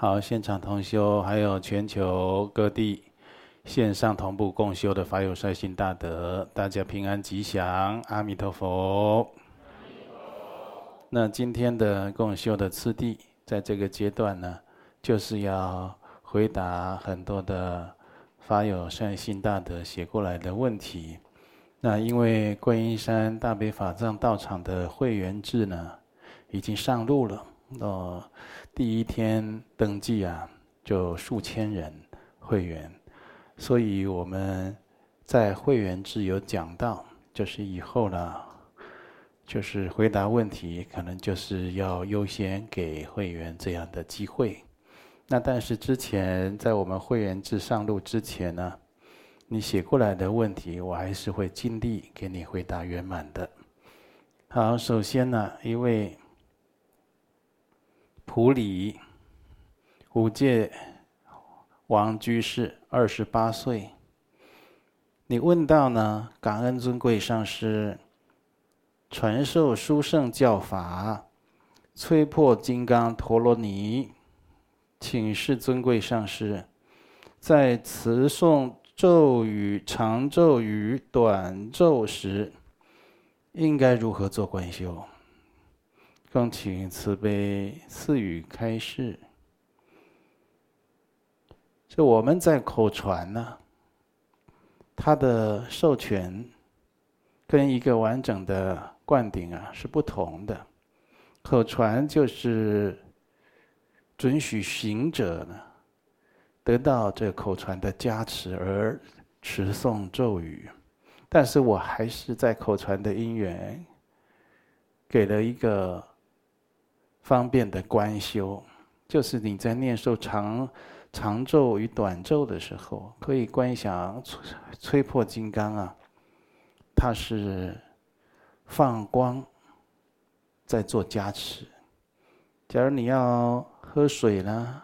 好，现场同修，还有全球各地线上同步共修的法友善心大德，大家平安吉祥，阿弥陀佛。那今天的共修的次第，在这个阶段呢，就是要回答很多的法友善心大德写过来的问题。那因为观音山大悲法藏道场的会员制呢，已经上路了，哦。第一天登记啊，就数千人会员，所以我们在会员制有讲到，就是以后呢，就是回答问题，可能就是要优先给会员这样的机会。那但是之前在我们会员制上路之前呢，你写过来的问题，我还是会尽力给你回答圆满的。好，首先呢，一位。普里五戒王居士，二十八岁。你问到呢？感恩尊贵上师传授殊胜教法，摧破金刚陀罗尼。请示尊贵上师，在持诵咒语、长咒语、短咒时，应该如何做观修？恭请慈悲赐予开示。就我们在口传呢，它的授权跟一个完整的灌顶啊是不同的。口传就是准许行者呢得到这口传的加持而持诵咒语，但是我还是在口传的因缘给了一个。方便的观修，就是你在念受长长咒与短咒的时候，可以观想摧破金刚啊，它是放光在做加持。假如你要喝水呢，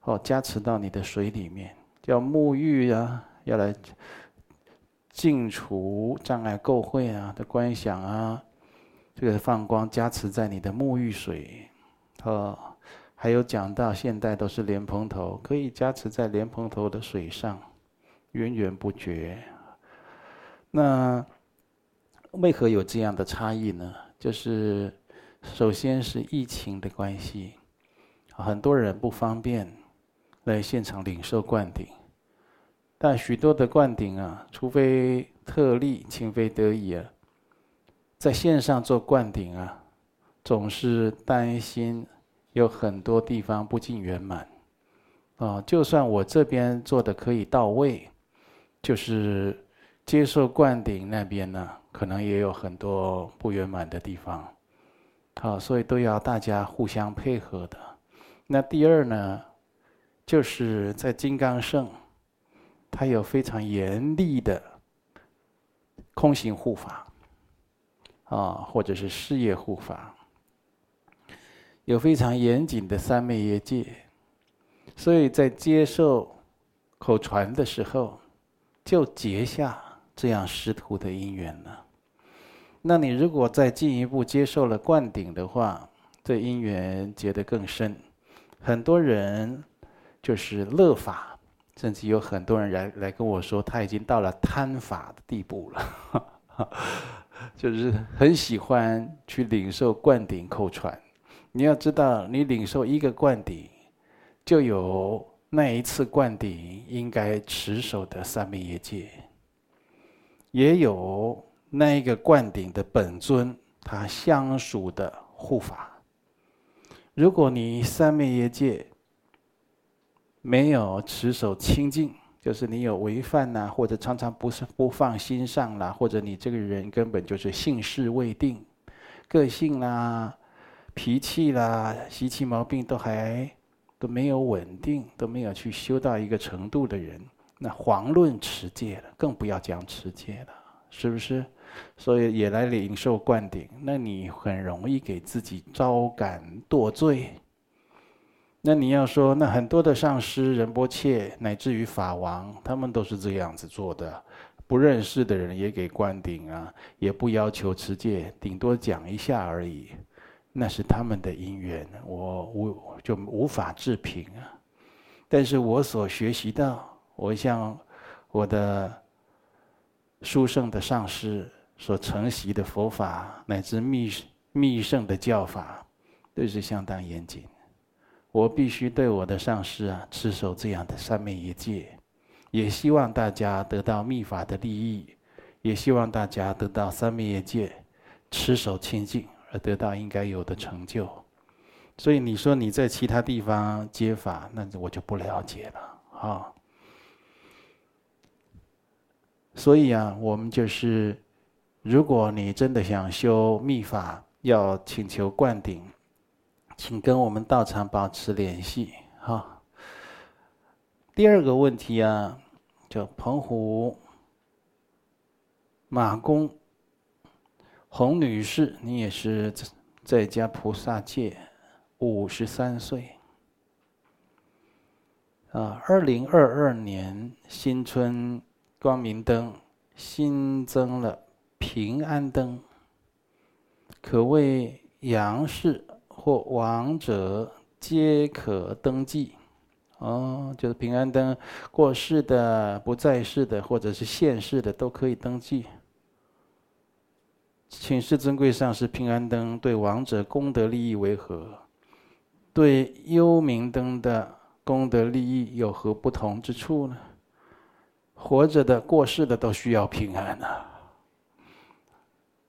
哦，加持到你的水里面；要沐浴啊，要来净除障碍垢秽啊的观想啊。这个放光加持在你的沐浴水，哦，还有讲到现代都是莲蓬头，可以加持在莲蓬头的水上，源源不绝。那为何有这样的差异呢？就是首先是疫情的关系，很多人不方便来现场领受灌顶，但许多的灌顶啊，除非特例，情非得已啊。在线上做灌顶啊，总是担心有很多地方不尽圆满，啊，就算我这边做的可以到位，就是接受灌顶那边呢，可能也有很多不圆满的地方，好，所以都要大家互相配合的。那第二呢，就是在金刚圣，它有非常严厉的空行护法。啊，或者是事业护法，有非常严谨的三昧耶戒，所以在接受口传的时候，就结下这样师徒的因缘了。那你如果再进一步接受了灌顶的话，这因缘结得更深。很多人就是乐法，甚至有很多人来来跟我说，他已经到了贪法的地步了。就是很喜欢去领受灌顶口传，你要知道，你领受一个灌顶，就有那一次灌顶应该持守的三昧耶戒，也有那一个灌顶的本尊他相属的护法。如果你三昧耶戒没有持守清净，就是你有违犯呐，或者常常不是不放心上啦，或者你这个人根本就是性事未定，个性啦、脾气啦、习气毛病都还都没有稳定，都没有去修到一个程度的人，那遑论持戒了，更不要讲持戒了，是不是？所以也来领受灌顶，那你很容易给自己招感堕罪。那你要说，那很多的上师仁波切乃至于法王，他们都是这样子做的，不认识的人也给灌顶啊，也不要求持戒，顶多讲一下而已。那是他们的因缘，我无就无法置评啊。但是我所学习到，我向我的殊胜的上师所承袭的佛法，乃至密密圣的教法，都是相当严谨。我必须对我的上师啊，持守这样的三昧一戒，也希望大家得到密法的利益，也希望大家得到三昧一戒，持守清净而得到应该有的成就。所以你说你在其他地方接法，那我就不了解了啊。所以啊，我们就是，如果你真的想修密法，要请求灌顶，请跟我们道场保持联系哈。第二个问题啊，叫澎湖马公洪女士，你也是在家菩萨界。五十三岁，啊，二零二二年新春光明灯新增了平安灯，可谓阳世或亡者皆可登记。哦，就是平安灯，过世的、不在世的或者是现世的都可以登记。请示尊贵上师，平安灯对亡者功德利益为何？对幽冥灯的功德利益有何不同之处呢？活着的、过世的都需要平安啊！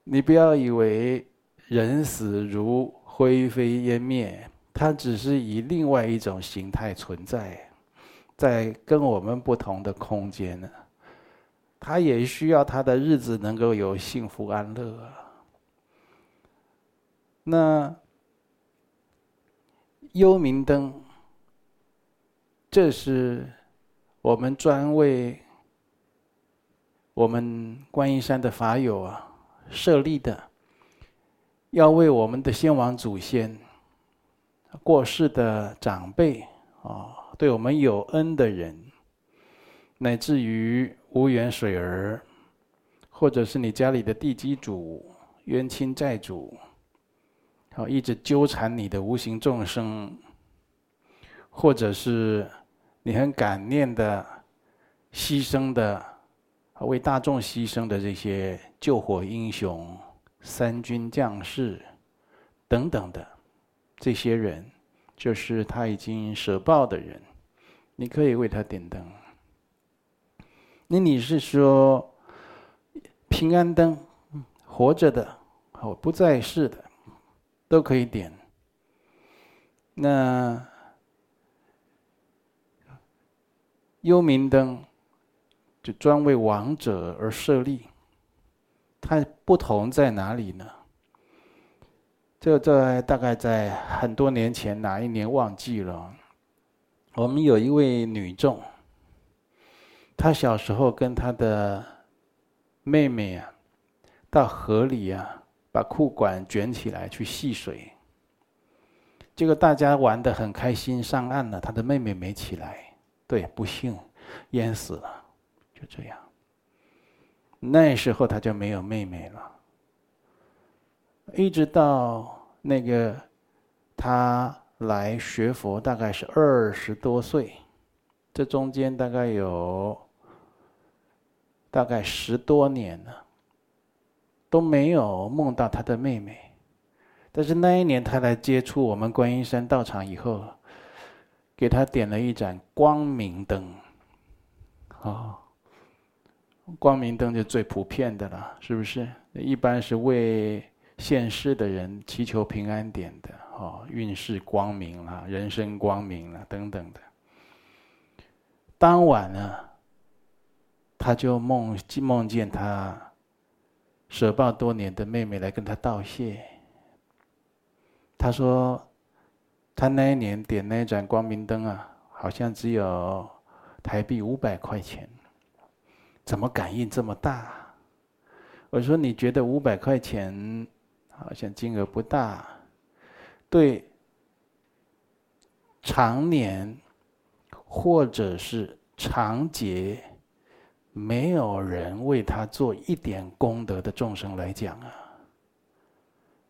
你不要以为人死如灰飞烟灭，它只是以另外一种形态存在，在跟我们不同的空间呢。他也需要他的日子能够有幸福安乐。那。幽冥灯，这是我们专为我们观音山的法友啊设立的，要为我们的先王祖先、过世的长辈啊，对我们有恩的人，乃至于无缘水儿，或者是你家里的地基主、冤亲债主。好，一直纠缠你的无形众生，或者是你很感念的牺牲的，为大众牺牲的这些救火英雄、三军将士等等的这些人，就是他已经舍报的人，你可以为他点灯。那你是说平安灯，活着的，哦，不在世的。都可以点。那幽冥灯就专为亡者而设立，它不同在哪里呢？这在大概在很多年前，哪一年忘记了？我们有一位女众，她小时候跟她的妹妹啊，到河里啊。把裤管卷起来去戏水，结果大家玩得很开心，上岸了，他的妹妹没起来，对，不幸淹死了，就这样。那时候他就没有妹妹了，一直到那个他来学佛，大概是二十多岁，这中间大概有大概十多年了。都没有梦到他的妹妹，但是那一年他来接触我们观音山道场以后，给他点了一盏光明灯，啊，光明灯就最普遍的了，是不是？一般是为现世的人祈求平安点的，哦，运势光明啊，人生光明啊，等等的。当晚呢，他就梦梦见他。舍报多年的妹妹来跟他道谢。他说，他那一年点那一盏光明灯啊，好像只有台币五百块钱，怎么感应这么大？我说，你觉得五百块钱好像金额不大，对常年或者是长劫。没有人为他做一点功德的众生来讲啊，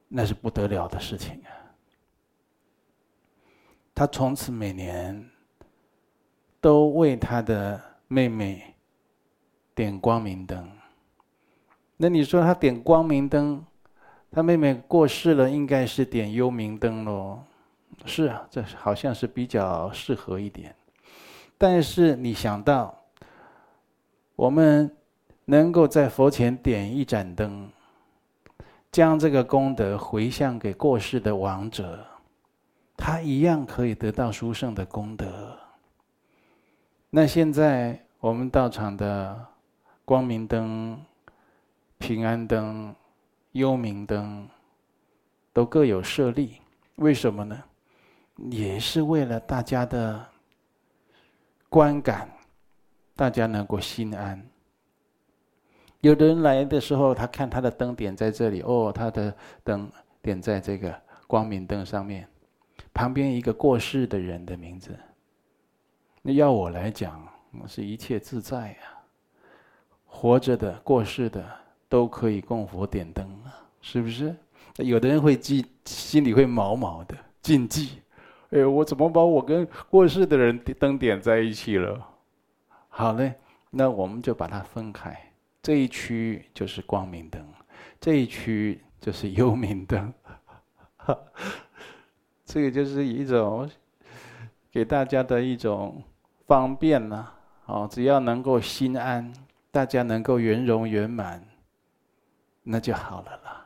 那是不得了的事情啊！他从此每年都为他的妹妹点光明灯。那你说他点光明灯，他妹妹过世了，应该是点幽明灯喽？是啊，这好像是比较适合一点。但是你想到，我们能够在佛前点一盏灯，将这个功德回向给过世的亡者，他一样可以得到殊胜的功德。那现在我们道场的光明灯。平安灯、幽冥灯都各有设立，为什么呢？也是为了大家的观感，大家能够心安。有的人来的时候，他看他的灯点在这里，哦，他的灯点在这个光明灯上面，旁边一个过世的人的名字。那要我来讲，我是一切自在呀，活着的、过世的。都可以供佛点灯啊，是不是？有的人会记，心里会毛毛的禁忌。哎，我怎么把我跟过世的人灯点在一起了？好嘞，那我们就把它分开。这一区就是光明灯，这一区就是幽冥灯。这个就是一种给大家的一种方便呐。哦，只要能够心安，大家能够圆融圆满。那就好了啦。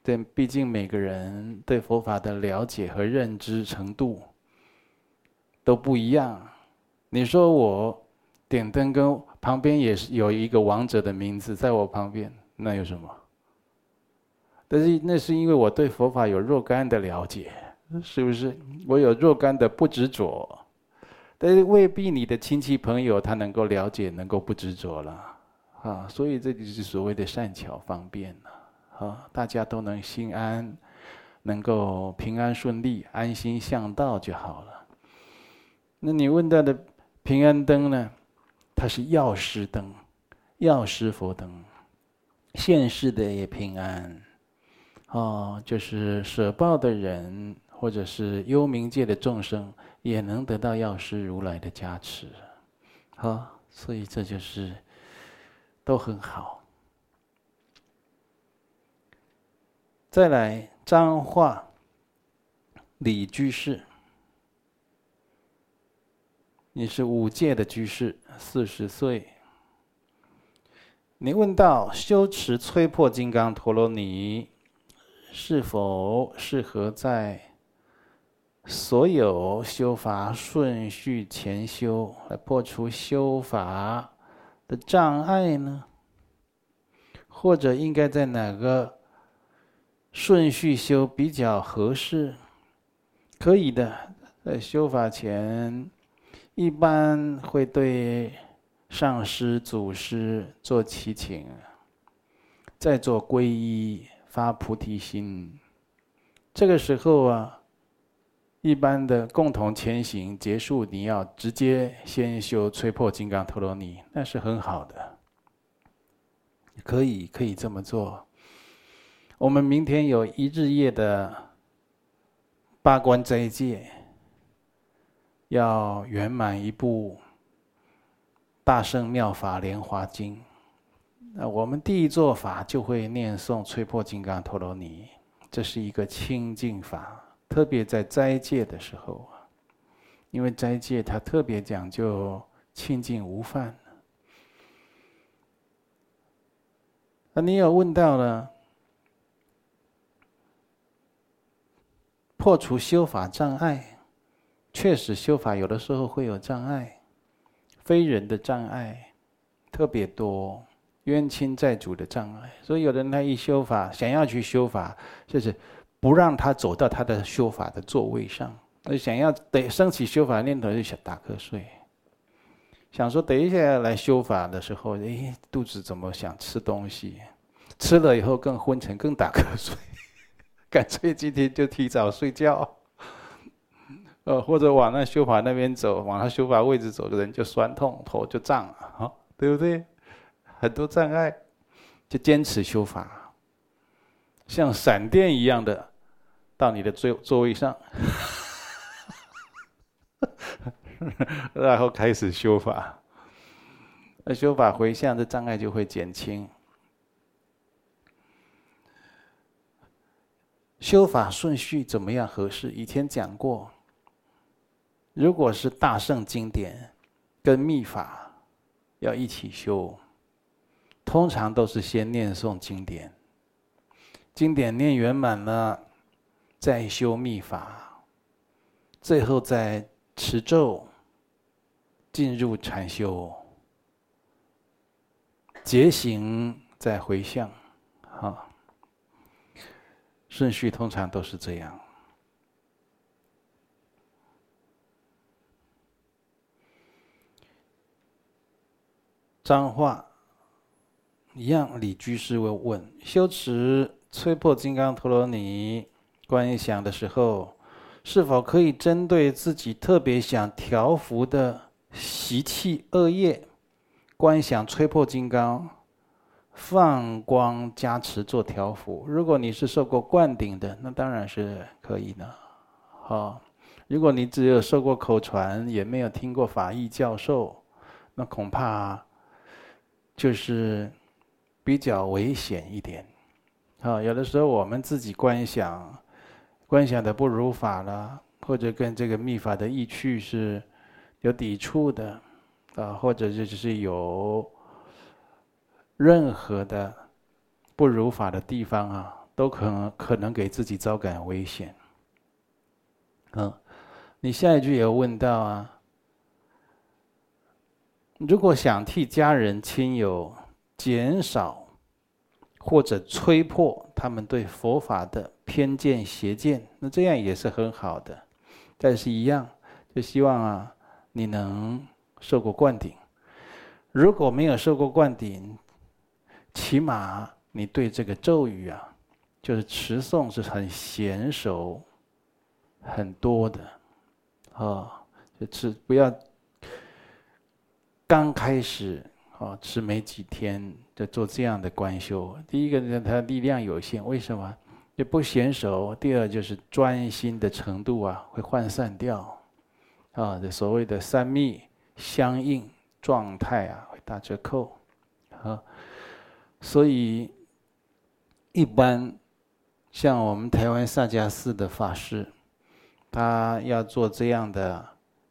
对，毕竟每个人对佛法的了解和认知程度都不一样。你说我点灯，跟旁边也是有一个王者的名字在我旁边，那有什么？但是那是因为我对佛法有若干的了解，是不是？我有若干的不执着，但是未必你的亲戚朋友他能够了解，能够不执着了。啊，所以这就是所谓的善巧方便了，啊，大家都能心安，能够平安顺利、安心向道就好了。那你问到的平安灯呢？它是药师灯，药师佛灯，现世的也平安，哦，就是舍报的人或者是幽冥界的众生也能得到药师如来的加持，啊，所以这就是。都很好。再来，彰化李居士，你是五戒的居士，四十岁。你问到修持摧破金刚陀罗尼是否适合在所有修法顺序前修，来破除修法的障碍呢？或者应该在哪个顺序修比较合适？可以的，在修法前，一般会对上师、祖师做祈请，再做皈依、发菩提心。这个时候啊。一般的共同前行结束，你要直接先修摧破金刚陀罗尼，那是很好的，可以可以这么做。我们明天有一日夜的八关斋戒，要圆满一部《大圣妙法莲华经》，那我们第一做法就会念诵摧破金刚陀罗尼，这是一个清净法。特别在斋戒的时候啊，因为斋戒它特别讲究清净无犯。那你有问到了，破除修法障碍，确实修法有的时候会有障碍，非人的障碍特别多，冤亲债主的障碍，所以有的人他一修法，想要去修法，就是。不让他走到他的修法的座位上，而想要等升起修法念头就想打瞌睡，想说等一下来修法的时候，哎，肚子怎么想吃东西？吃了以后更昏沉，更打瞌睡，干脆今天就提早睡觉。呃，或者往那修法那边走，往他修法位置走的人就酸痛，头就胀了，哈，对不对？很多障碍，就坚持修法。像闪电一样的到你的座座位上，然后开始修法。那修法回向的障碍就会减轻。修法顺序怎么样合适？以前讲过，如果是大圣经典跟密法要一起修，通常都是先念诵经典，经典念圆满了，再修密法，最后再持咒进入禅修，结行再回向，哈。顺序通常都是这样。彰化一样，李居士会问：修持摧破金刚陀罗尼观想的时候，是否可以针对自己特别想调伏的习气恶业，观想吹破金刚？放光加持做调伏。如果你是受过灌顶的，那当然是可以的。好，如果你只有受过口传，也没有听过法义教授，那恐怕就是比较危险一点。啊，有的时候我们自己观想，观想的不如法了，或者跟这个密法的意趣是有抵触的，啊，或者就是有。任何的不如法的地方啊，都可能可能给自己招感危险。嗯，你下一句也问到啊，如果想替家人亲友减少或者摧破他们对佛法的偏见邪见，那这样也是很好的。但是，一样就希望啊，你能受过灌顶。如果没有受过灌顶，起码你对这个咒语啊，就是持诵是很娴熟、很多的，啊，就持不要刚开始啊持没几天就做这样的观修。第一个呢，它力量有限，为什么？也不娴熟。第二就是专心的程度啊会涣散掉，啊，这所谓的三密相应状态啊会打折扣，啊。所以，一般像我们台湾萨迦寺的法师，他要做这样的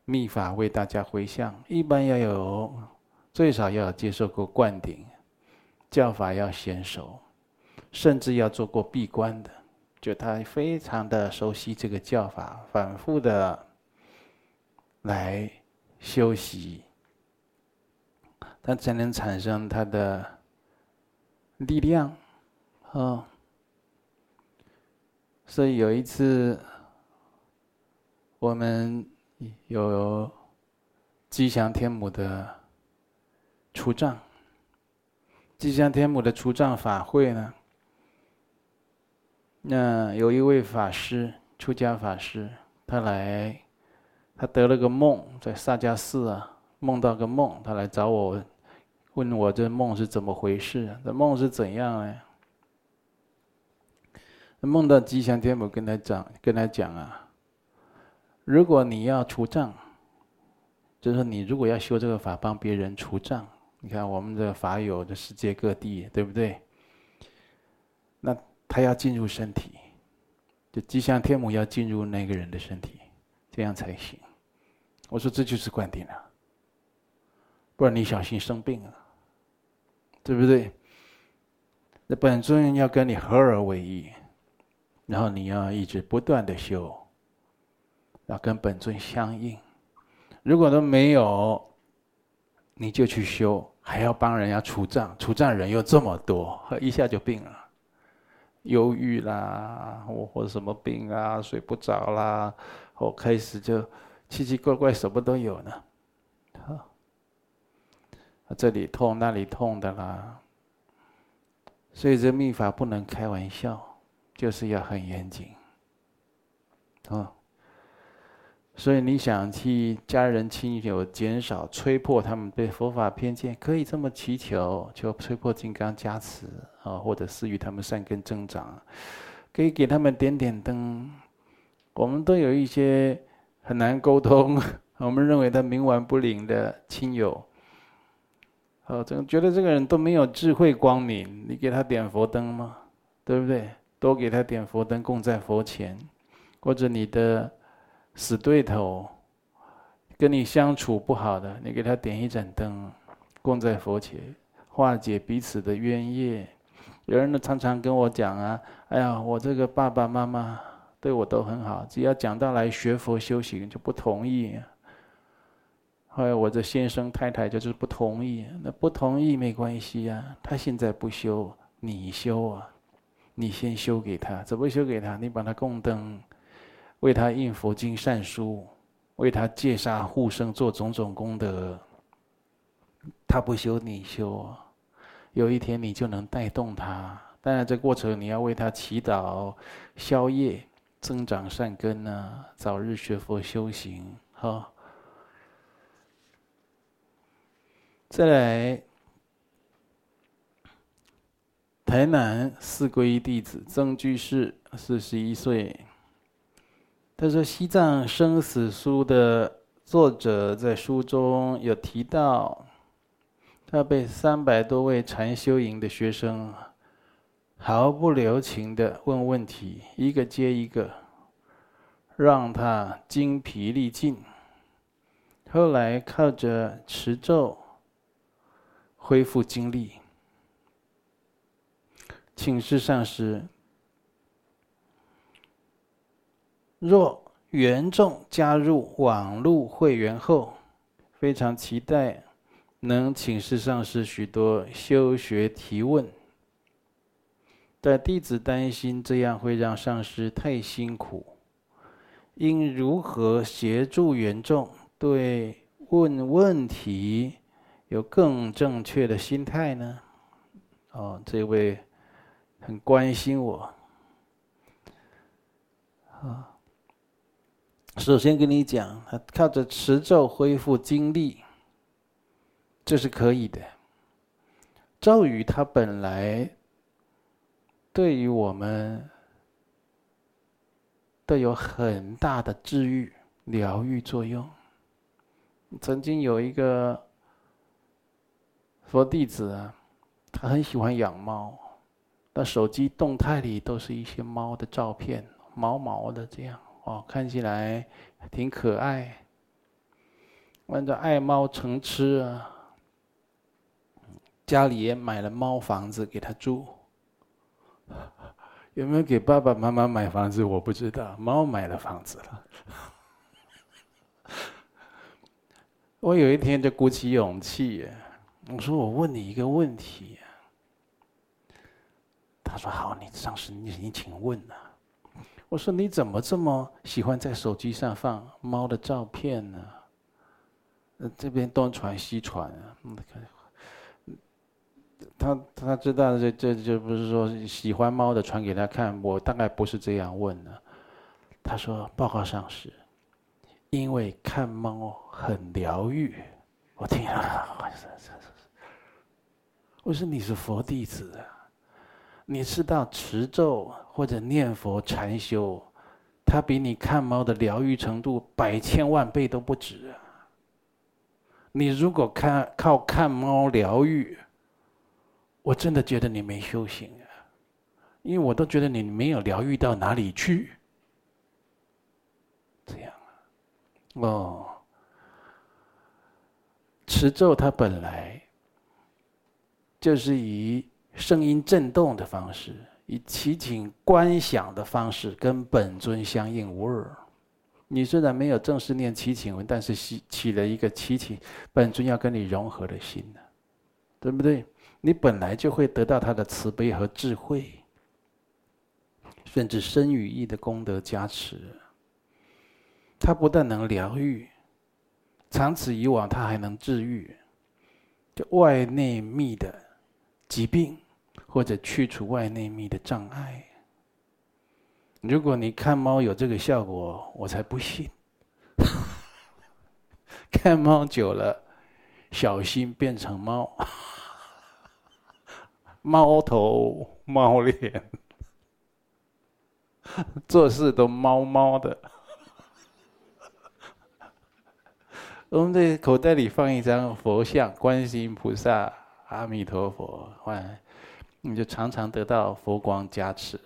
密法为大家回向，一般要有最少要接受过灌顶，教法要娴熟，甚至要做过闭关的，就他非常的熟悉这个教法，反复的来修习，他才能产生他的。力量，啊、所以有一次，我们有吉祥天母的出藏，吉祥天母的出藏法会呢，那有一位法师，出家法师，他来，他得了个梦，在萨迦寺啊，梦到个梦，他来找我。问我这梦是怎么回事？这梦是怎样呢？梦到吉祥天母跟他讲，跟他讲啊，如果你要除障，就是你如果要修这个法帮别人除障，你看我们的法友的世界各地，对不对？那他要进入身体，就吉祥天母要进入那个人的身体，这样才行。我说这就是灌顶啊，不然你小心生病啊。对不对？那本尊要跟你合而为一，然后你要一直不断的修，要跟本尊相应。如果都没有，你就去修，还要帮人家除障，除障人又这么多，一下就病了，忧郁啦，我或者什么病啊，睡不着啦，我开始就奇奇怪怪，什么都有呢。啊这里痛那里痛的啦，所以这秘法不能开玩笑，就是要很严谨，啊。所以你想替家人亲友减少吹破他们对佛法偏见，可以这么祈求，求吹破金刚加持啊，或者赐予他们善根增长，可以给他们点点灯。我们都有一些很难沟通，我们认为他冥顽不灵的亲友，哦，总觉得这个人都没有智慧光明，你给他点佛灯吗？对不对？多给他点佛灯，供在佛前，或者你的。死对头，跟你相处不好的，你给他点一盏灯，供在佛前，化解彼此的冤业。有人呢常常跟我讲啊，哎呀，我这个爸爸妈妈对我都很好，只要讲到来学佛修行就不同意。后来我这先生太太就是不同意，那不同意没关系啊，他现在不修，你修啊，你先修给他，怎么修给他？你把他供灯。为他印佛经善书，为他戒杀护生做种种功德。他不修，你修，有一天你就能带动他。当然，这过程你要为他祈祷、消业、增长善根呢，早日学佛修行。哈。再来，台南四皈依弟子曾居士，四十一岁。他说：“西藏生死书的作者在书中有提到，他被三百多位禅修营的学生毫不留情的问问题，一个接一个，让他精疲力尽。后来靠着持咒恢复精力，请示上师。”若缘众加入网络会员后，非常期待能请示上师许多修学提问，但弟子担心这样会让上师太辛苦，应如何协助缘众对问问题有更正确的心态呢？哦，这位很关心我，啊。首先跟你讲，他靠着持咒恢复精力，这是可以的。咒语它本来对于我们都有很大的治愈、疗愈作用。曾经有一个佛弟子啊，他很喜欢养猫，那手机动态里都是一些猫的照片，毛毛的这样。哦，看起来挺可爱。按照爱猫成痴啊，家里也买了猫房子给他住。有没有给爸爸妈妈买房子？我不知道。猫买了房子了。我有一天就鼓起勇气，我说：“我问你一个问题。”他说：“好，你上师，你你请问啊。”我说，你怎么这么喜欢在手机上放猫的照片呢？这边东传西传啊，他他知道这这就不是说喜欢猫的传给他看，我大概不是这样问的。他说：“报告上是，因为看猫很疗愈。”我听了，我说你是佛弟子啊。你是到持咒或者念佛禅修，它比你看猫的疗愈程度百千万倍都不止啊！你如果看靠看猫疗愈，我真的觉得你没修行啊！因为我都觉得你没有疗愈到哪里去。这样啊，哦，持咒它本来就是以。声音震动的方式，以祈请观想的方式，跟本尊相应无二。你虽然没有正式念祈请文，但是起起了一个祈请本尊要跟你融合的心呢，对不对？你本来就会得到他的慈悲和智慧，甚至身语意的功德加持。他不但能疗愈，长此以往，他还能治愈，就外内密的疾病。或者去除外内密的障碍。如果你看猫有这个效果，我才不信。看猫久了，小心变成猫，猫头猫脸，做事都猫猫的。我们在口袋里放一张佛像，观世音菩萨、阿弥陀佛，换你就常常得到佛光加持。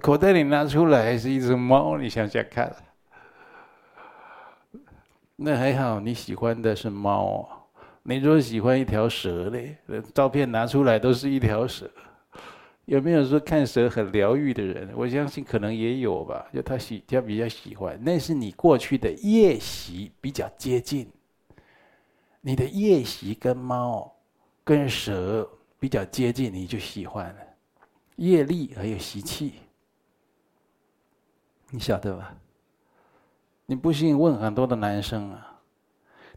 口袋里拿出来是一只猫，你想想看。那还好，你喜欢的是猫。你说喜欢一条蛇嘞，照片拿出来都是一条蛇。有没有说看蛇很疗愈的人？我相信可能也有吧。就他喜，他比较喜欢。那是你过去的业习比较接近。你的业习跟猫、跟蛇比较接近，你就喜欢了。业力还有习气，你晓得吧？你不信问很多的男生啊，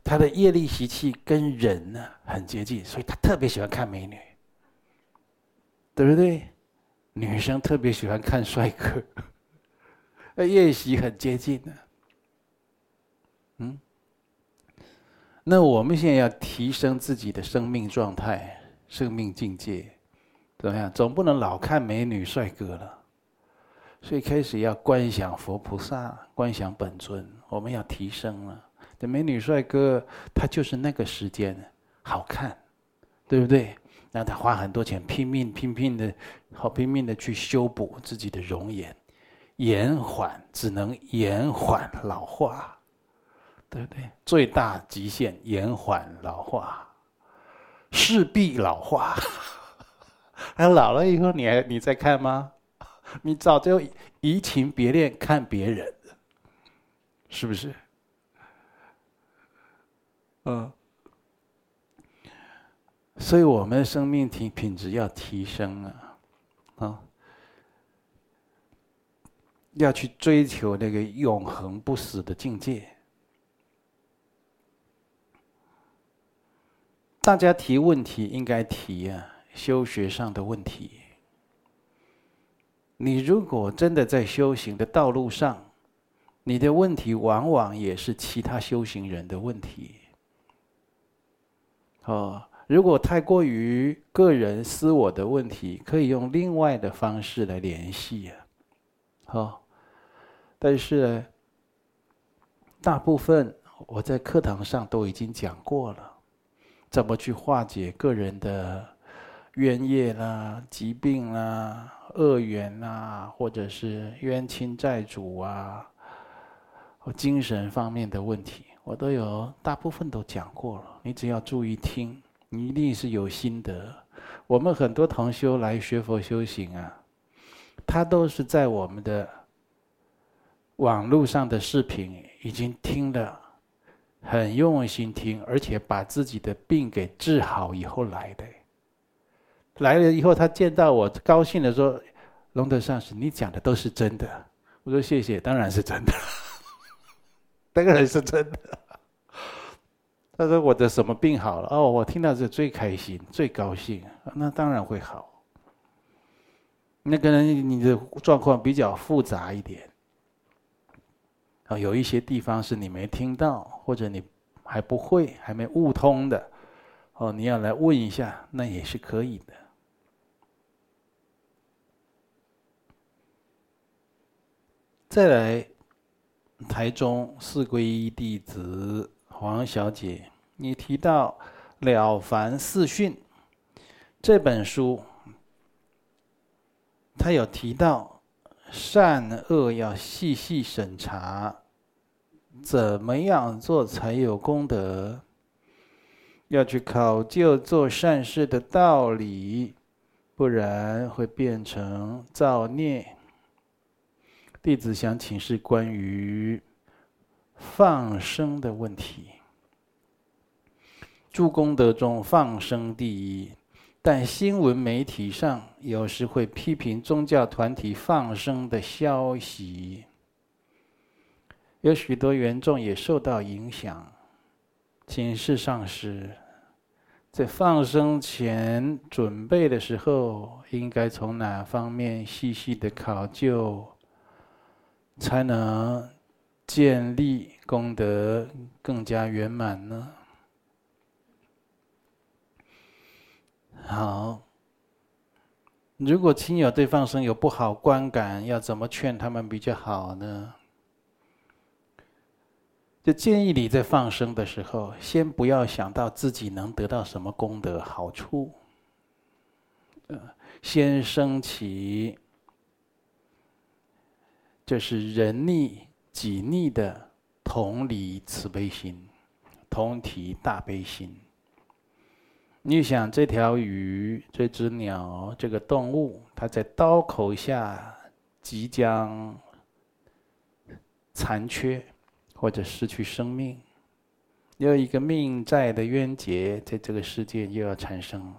他的业力习气跟人呢很接近，所以他特别喜欢看美女，对不对？女生特别喜欢看帅哥，那业习很接近的，嗯。那我们现在要提升自己的生命状态、生命境界，怎么样？总不能老看美女帅哥了。所以开始要观想佛菩萨，观想本尊，我们要提升了。这美女帅哥，他就是那个时间好看，对不对？让他花很多钱，拼命拼命的，好拼命的去修补自己的容颜，延缓只能延缓老化，对不对？最大极限延缓老化，势必老化。还 老了以后，你还你在看吗？你早就移情别恋看别人，是不是？嗯，所以我们生命体品质要提升啊，啊，要去追求那个永恒不死的境界。大家提问题应该提啊，修学上的问题。你如果真的在修行的道路上，你的问题往往也是其他修行人的问题。哦，如果太过于个人私我的问题，可以用另外的方式来联系啊。好，但是呢，大部分我在课堂上都已经讲过了，怎么去化解个人的冤业啦、疾病啦。恶缘啦，或者是冤亲债主啊，或精神方面的问题，我都有大部分都讲过了。你只要注意听，你一定是有心得。我们很多同修来学佛修行啊，他都是在我们的网络上的视频已经听了，很用心听，而且把自己的病给治好以后来的。来了以后，他见到我，高兴的说：“龙德上师，你讲的都是真的。”我说：“谢谢，当然是真的，当然是真的。”他说：“我的什么病好了？”哦，我听到这最开心、最高兴。那当然会好。那可能你的状况比较复杂一点，啊，有一些地方是你没听到，或者你还不会、还没悟通的，哦，你要来问一下，那也是可以的。再来，台中四皈依弟子黄小姐，你提到《了凡四训》这本书，他有提到善恶要细细审查，怎么样做才有功德？要去考究做善事的道理，不然会变成造孽。弟子想请示关于放生的问题。诸功德中放生第一，但新闻媒体上有时会批评宗教团体放生的消息，有许多缘众也受到影响。请示上师，在放生前准备的时候，应该从哪方面细细的考究？才能建立功德更加圆满呢？好，如果亲友对放生有不好观感，要怎么劝他们比较好呢？就建议你在放生的时候，先不要想到自己能得到什么功德好处，先升起就是人利己逆的同理慈悲心，同体大悲心。你想这条鱼、这只鸟、这个动物，它在刀口下即将残缺。或者失去生命，有一个命债的冤结在这个世界又要产生。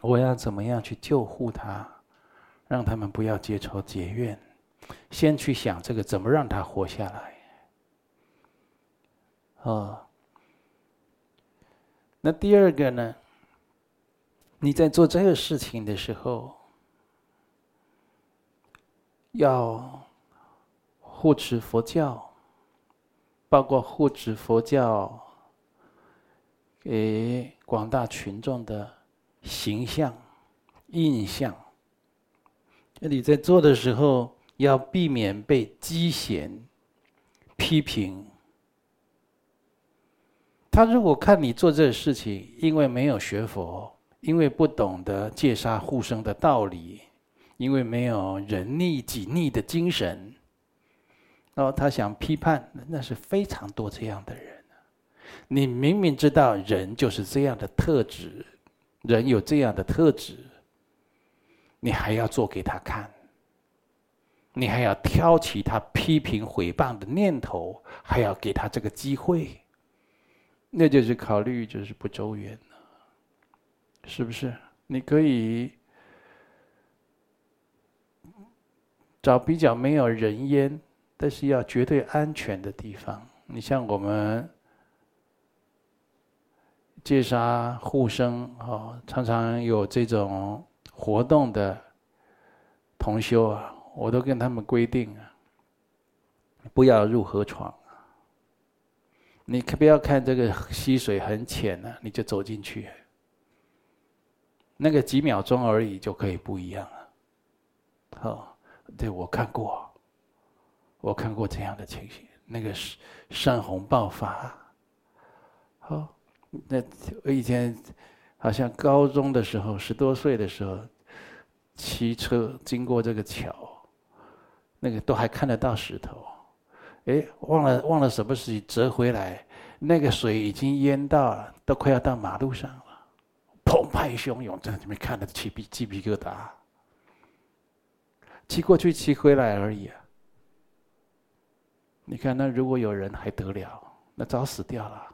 我要怎么样去救护它，让他们不要结仇结怨？先去想这个怎么让他活下来。哦，那第二个呢？你在做这个事情的时候，要。护持佛教，包括护持佛教给广大群众的形象、印象。那你在做的时候，要避免被讥嫌、批评。他如果看你做这个事情，因为没有学佛，因为不懂得戒杀护生的道理，因为没有人利己利的精神。然后他想批判，那是非常多这样的人。你明明知道人就是这样的特质，人有这样的特质，你还要做给他看，你还要挑起他批评毁谤的念头，还要给他这个机会，那就是考虑就是不周延了，是不是？你可以找比较没有人烟。但是要绝对安全的地方。你像我们戒杀护生啊，常常有这种活动的同修啊，我都跟他们规定啊，不要入河床。你可不要看这个溪水很浅呢，你就走进去，那个几秒钟而已就可以不一样了。好，对，我看过。我看过这样的情形，那个是山洪爆发。好，那我以前好像高中的时候，十多岁的时候，骑车经过这个桥，那个都还看得到石头。哎，忘了忘了什么事情折回来，那个水已经淹到了，都快要到马路上了，澎湃汹涌，在里面看得起皮鸡皮疙瘩。骑过去，骑回来而已啊。你看，那如果有人还得了，那早死掉了。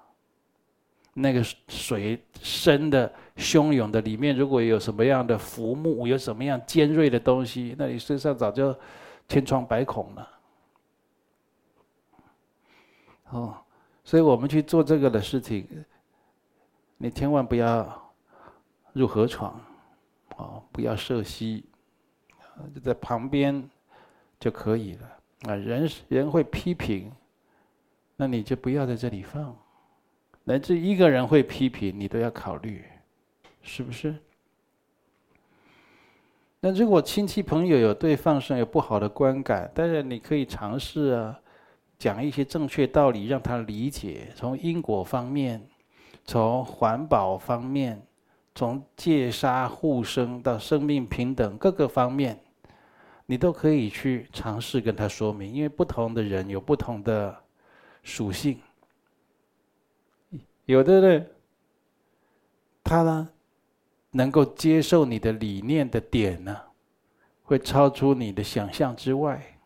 那个水深的、汹涌的里面，如果有什么样的浮木，有什么样尖锐的东西，那你身上早就千疮百孔了。哦，所以我们去做这个的事情，你千万不要入河床，哦，不要涉溪，就在旁边就可以了。啊，人人会批评，那你就不要在这里放。乃至一个人会批评，你都要考虑，是不是？那如果亲戚朋友有对放生有不好的观感，但是你可以尝试啊，讲一些正确道理让他理解，从因果方面，从环保方面，从戒杀护生到生命平等各个方面。你都可以去尝试跟他说明，因为不同的人有不同的属性。有的人，他呢，能够接受你的理念的点呢，会超出你的想象之外。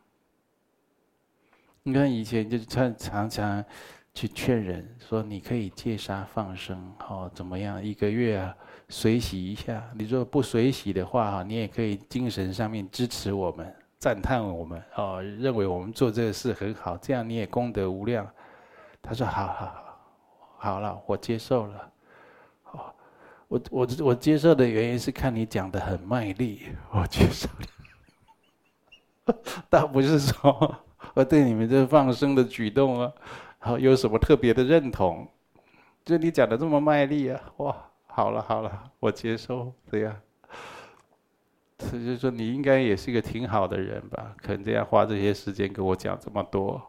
你看以前就常常常去劝人说，你可以戒杀放生，哦，怎么样？一个月啊。随喜一下，你说不随喜的话哈，你也可以精神上面支持我们，赞叹我们哦，认为我们做这个事很好，这样你也功德无量。他说：好好好，好了，我接受了。哦，我我我接受的原因是看你讲的很卖力，我接受了。倒不是说我对你们这放生的举动啊，好有什么特别的认同？就你讲的这么卖力啊，哇，好了好了，我接受这样。所以就说你应该也是一个挺好的人吧？可能这样花这些时间跟我讲这么多，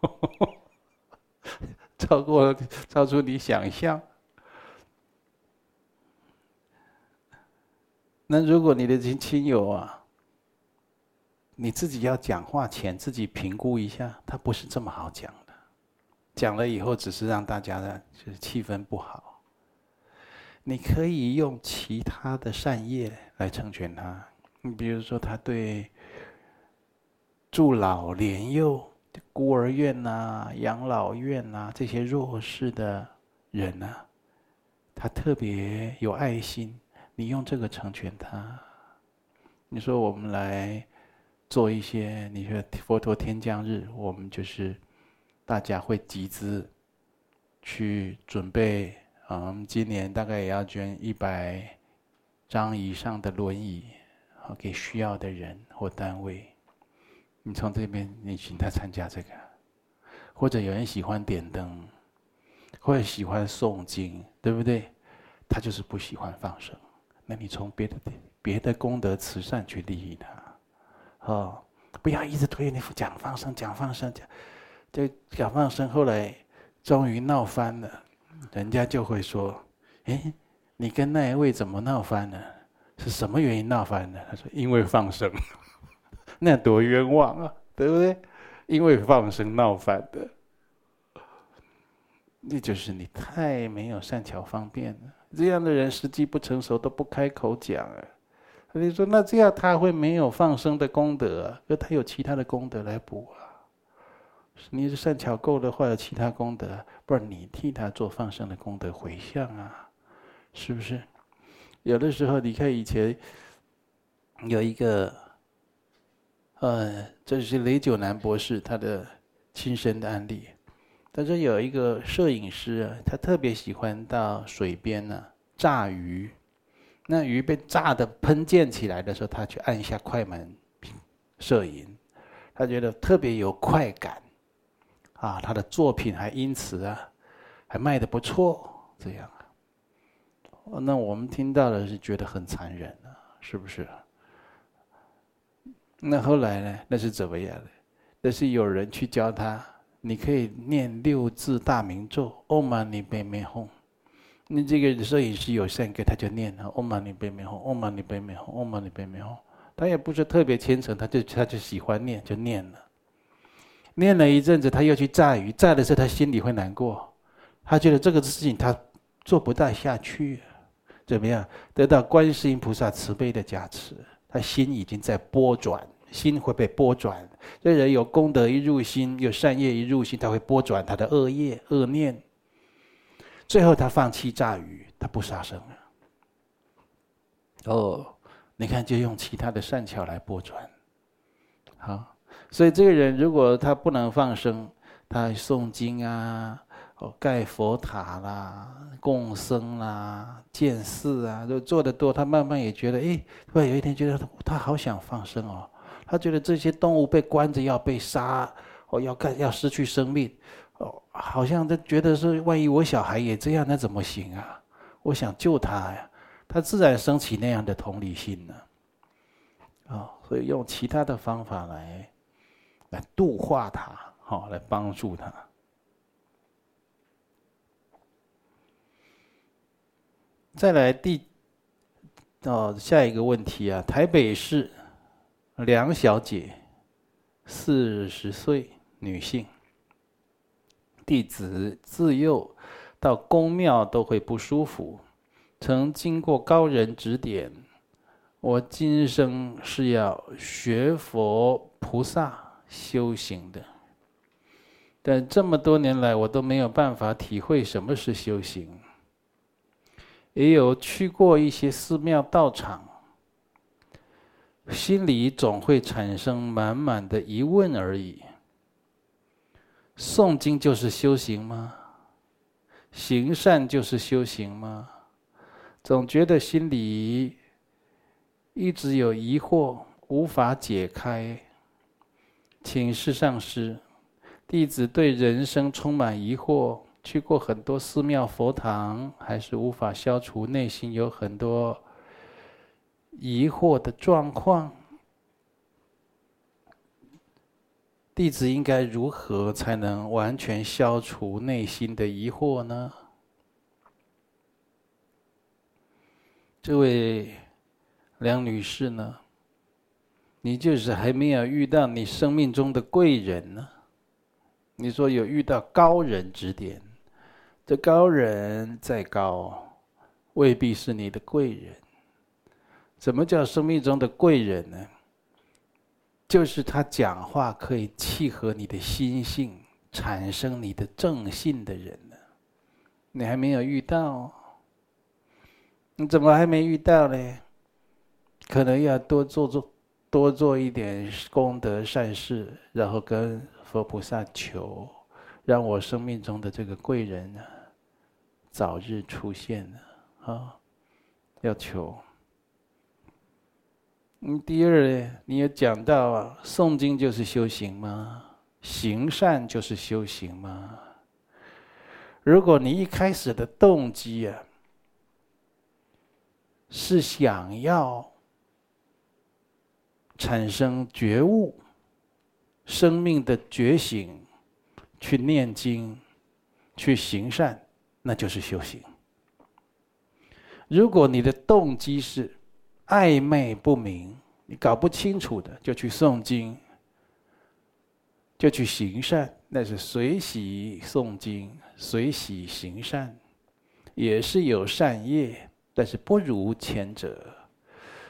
超过超出你想象。那如果你的亲亲友啊，你自己要讲话前自己评估一下，他不是这么好讲的。讲了以后，只是让大家的就是气氛不好。你可以用其他的善业来成全他。你比如说，他对助老年幼、孤儿院呐、养老院呐、这些弱势的人呐、他特别有爱心。你用这个成全他。你说我们来做一些，你说佛陀天降日，我们就是大家会集资去准备啊。嗯，今年大概也要捐一百张以上的轮椅，啊给需要的人或单位。你从这边，你请他参加这个，或者有人喜欢点灯，或者喜欢诵经，对不对？他就是不喜欢放生。那你从别的别的功德慈善去利益他，哦，不要一直推你讲放生，讲放生，讲这讲放生，后来终于闹翻了，人家就会说：“哎，你跟那一位怎么闹翻了？是什么原因闹翻的？”他说：“因为放生。”那多冤枉啊，对不对？因为放生闹翻的，那就是你太没有善巧方便了。这样的人时机不成熟都不开口讲啊！你说那这样他会没有放生的功德，啊，因为他有其他的功德来补啊。你是善巧够的话，有其他功德，不然你替他做放生的功德回向啊，是不是？有的时候你看以前有一个，呃，这是雷九南博士他的亲身的案例。他说有一个摄影师啊，他特别喜欢到水边呢炸鱼。那鱼被炸的喷溅起来的时候，他去按一下快门摄影，他觉得特别有快感。啊，他的作品还因此啊，还卖的不错。这样啊，那我们听到的是觉得很残忍啊，是不是？那后来呢？那是怎么样的？那是有人去教他。你可以念六字大明咒，Om Mani Padme Hum。你这个摄影师有善根，他就念了 Om Mani Padme Hum，Om Mani Padme Hum，Om Mani Padme Hum。他也不是特别虔诚，他就他就喜欢念，就念了。念了一阵子，他又去炸鱼，炸的时候他心里会难过，他觉得这个事情他做不大下去，怎么样？得到观世音菩萨慈悲的加持，他心已经在拨转。心会被拨转，这人有功德一入心，有善业一入心，他会拨转他的恶业恶念。最后他放弃炸鱼，他不杀生了。哦，你看，就用其他的善巧来拨转。好，所以这个人如果他不能放生，他诵经啊，哦，盖佛塔啦，供僧啦，建寺啊，都做得多，他慢慢也觉得，哎，突然有一天觉得他他好想放生哦。他觉得这些动物被关着要被杀，哦，要干要失去生命，哦，好像他觉得说，万一我小孩也这样，那怎么行啊？我想救他呀，他自然升起那样的同理心呢，啊，所以用其他的方法来，来度化他，好，来帮助他。再来第，哦，下一个问题啊，台北市。梁小姐，四十岁，女性。弟子自幼到宫庙都会不舒服，曾经过高人指点，我今生是要学佛菩萨修行的，但这么多年来我都没有办法体会什么是修行，也有去过一些寺庙道场。心里总会产生满满的疑问而已。诵经就是修行吗？行善就是修行吗？总觉得心里一直有疑惑，无法解开。请示上师，弟子对人生充满疑惑，去过很多寺庙佛堂，还是无法消除内心有很多疑惑的状况。弟子应该如何才能完全消除内心的疑惑呢？这位梁女士呢？你就是还没有遇到你生命中的贵人呢。你说有遇到高人指点，这高人再高，未必是你的贵人。怎么叫生命中的贵人呢？就是他讲话可以契合你的心性，产生你的正信的人呢。你还没有遇到，你怎么还没遇到呢？可能要多做做。多做一点功德善事，然后跟佛菩萨求，让我生命中的这个贵人呢，早日出现呢，啊，要求。嗯，第二呢，你也讲到啊，诵经就是修行吗？行善就是修行吗？如果你一开始的动机啊，是想要。产生觉悟，生命的觉醒，去念经，去行善，那就是修行。如果你的动机是暧昧不明，你搞不清楚的，就去诵经，就去行善，那是随喜诵经，随喜行善，也是有善业，但是不如前者。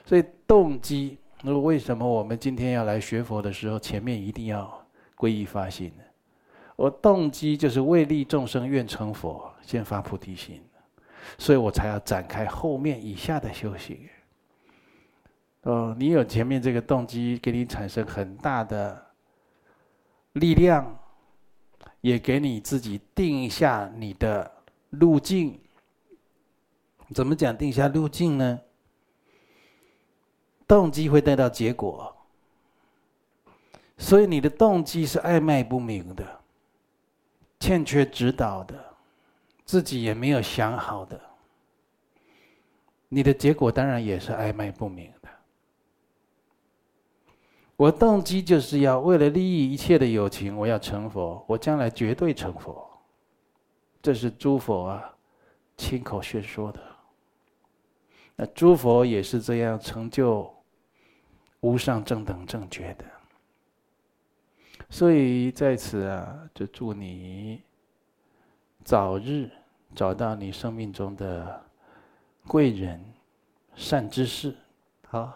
所以动机。那为什么我们今天要来学佛的时候，前面一定要皈依发心呢？我动机就是为利众生，愿成佛，先发菩提心，所以我才要展开后面以下的修行。哦，你有前面这个动机，给你产生很大的力量，也给你自己定一下你的路径。怎么讲定下路径呢？动机会带到结果，所以你的动机是暧昧不明的，欠缺指导的，自己也没有想好的，你的结果当然也是暧昧不明。我动机就是要为了利益一切的友情，我要成佛，我将来绝对成佛，这是诸佛啊亲口宣说的。那诸佛也是这样成就。无上正等正觉的，所以在此啊，就祝你早日找到你生命中的贵人、善知识，好。